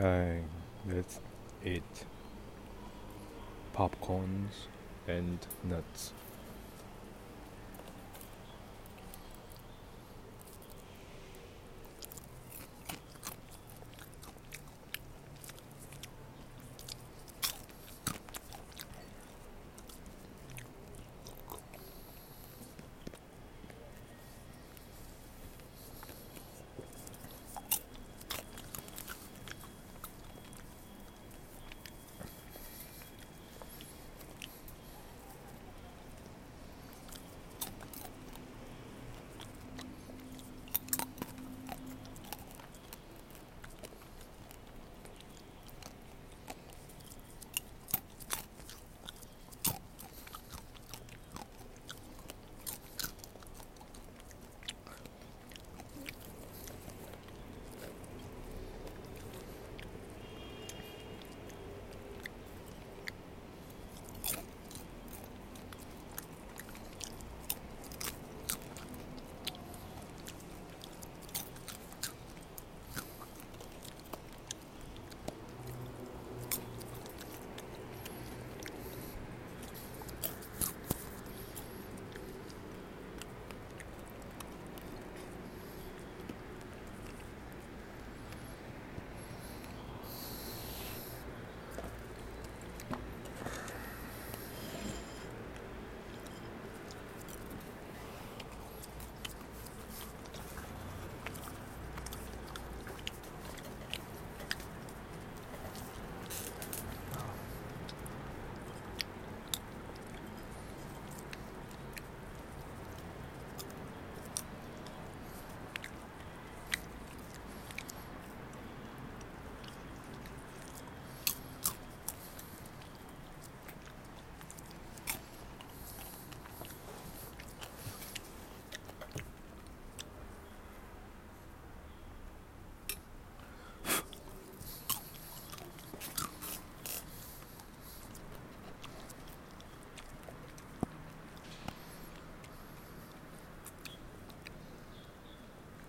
Hi, that's it. popcorns and nuts.